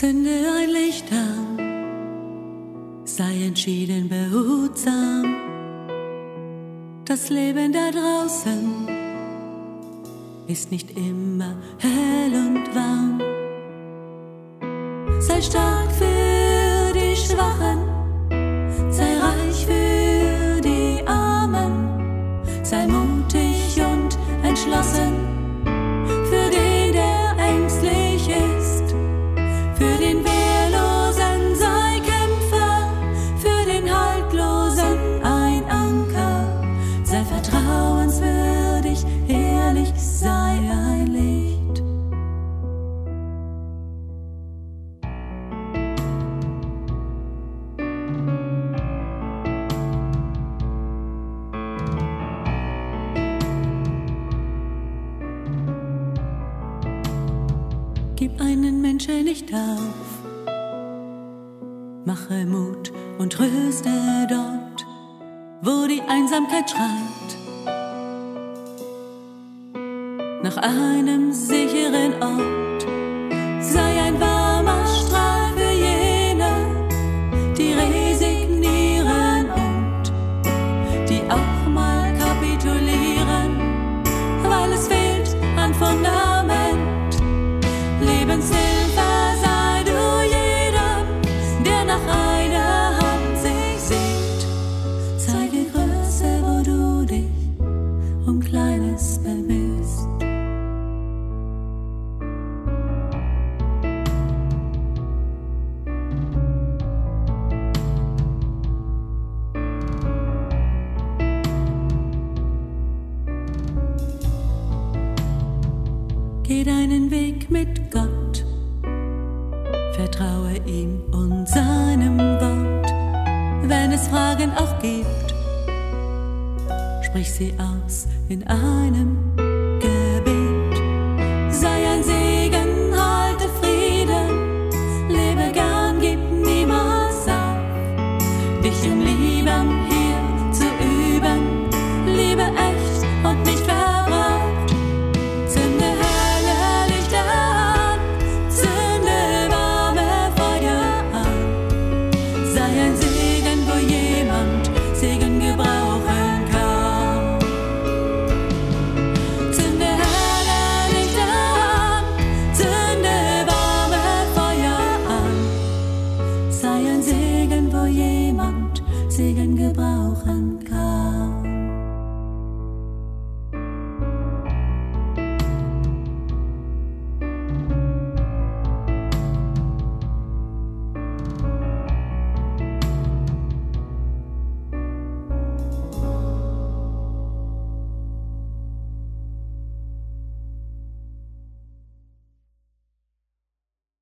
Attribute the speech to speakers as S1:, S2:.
S1: Zünde ein Licht an, sei entschieden behutsam. Das Leben da draußen ist nicht immer hell und warm. Sei stark für Gib einen Menschen nicht auf. Mache Mut und tröste dort, wo die Einsamkeit schreit. Nach einem sicheren Ort Geh deinen Weg mit Gott, vertraue ihm und seinem Wort. Wenn es Fragen auch gibt, sprich sie aus in einem